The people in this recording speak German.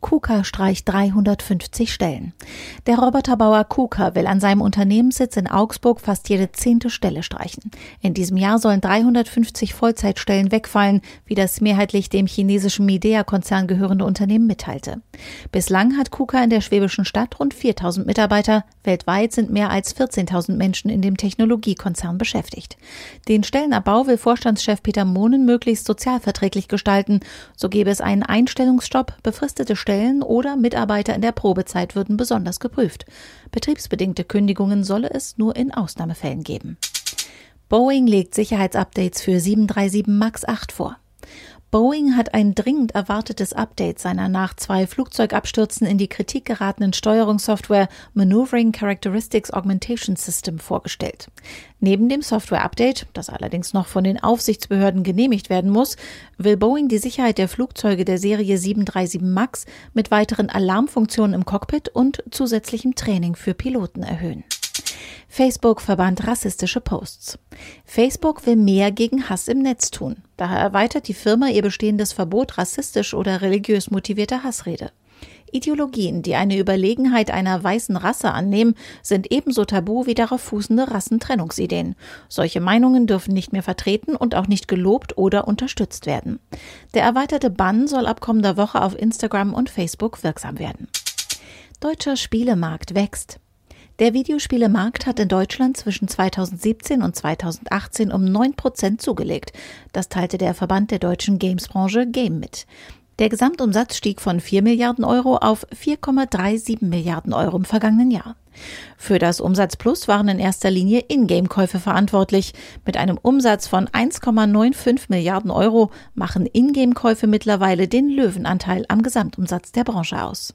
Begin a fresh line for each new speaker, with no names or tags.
KUKA streicht 350 Stellen. Der Roboterbauer KUKA will an seinem Unternehmenssitz in Augsburg fast jede zehnte Stelle streichen. In diesem Jahr sollen 350 Vollzeitstellen wegfallen, wie das mehrheitlich dem chinesischen Midea-Konzern gehörende Unternehmen mitteilte. Bislang hat KUKA in der schwäbischen Stadt rund 4000 Mitarbeiter. Weltweit sind mehr als 14.000 Menschen in dem Technologiekonzern beschäftigt. Den Stellenabbau will Vorstandschef Peter Mohnen möglichst sozialverträglich gestalten. So gäbe es einen Einstellungsstopp, befristete Stellen oder Mitarbeiter in der Probezeit würden besonders geprüft. Betriebsbedingte Kündigungen solle es nur in Ausnahmefällen geben. Boeing legt Sicherheitsupdates für 737 MAX 8 vor. Boeing hat ein dringend erwartetes Update seiner nach zwei Flugzeugabstürzen in die Kritik geratenen Steuerungssoftware Maneuvering Characteristics Augmentation System vorgestellt. Neben dem Software-Update, das allerdings noch von den Aufsichtsbehörden genehmigt werden muss, will Boeing die Sicherheit der Flugzeuge der Serie 737 MAX mit weiteren Alarmfunktionen im Cockpit und zusätzlichem Training für Piloten erhöhen. Facebook verbannt rassistische Posts. Facebook will mehr gegen Hass im Netz tun. Daher erweitert die Firma ihr bestehendes Verbot rassistisch oder religiös motivierter Hassrede. Ideologien, die eine Überlegenheit einer weißen Rasse annehmen, sind ebenso tabu wie darauf fußende Rassentrennungsideen. Solche Meinungen dürfen nicht mehr vertreten und auch nicht gelobt oder unterstützt werden. Der erweiterte Bann soll ab kommender Woche auf Instagram und Facebook wirksam werden. Deutscher Spielemarkt wächst. Der Videospielemarkt hat in Deutschland zwischen 2017 und 2018 um 9 Prozent zugelegt. Das teilte der Verband der deutschen Gamesbranche Game mit. Der Gesamtumsatz stieg von 4 Milliarden Euro auf 4,37 Milliarden Euro im vergangenen Jahr. Für das Umsatzplus waren in erster Linie Ingame-Käufe verantwortlich. Mit einem Umsatz von 1,95 Milliarden Euro machen Ingame-Käufe mittlerweile den Löwenanteil am Gesamtumsatz der Branche aus.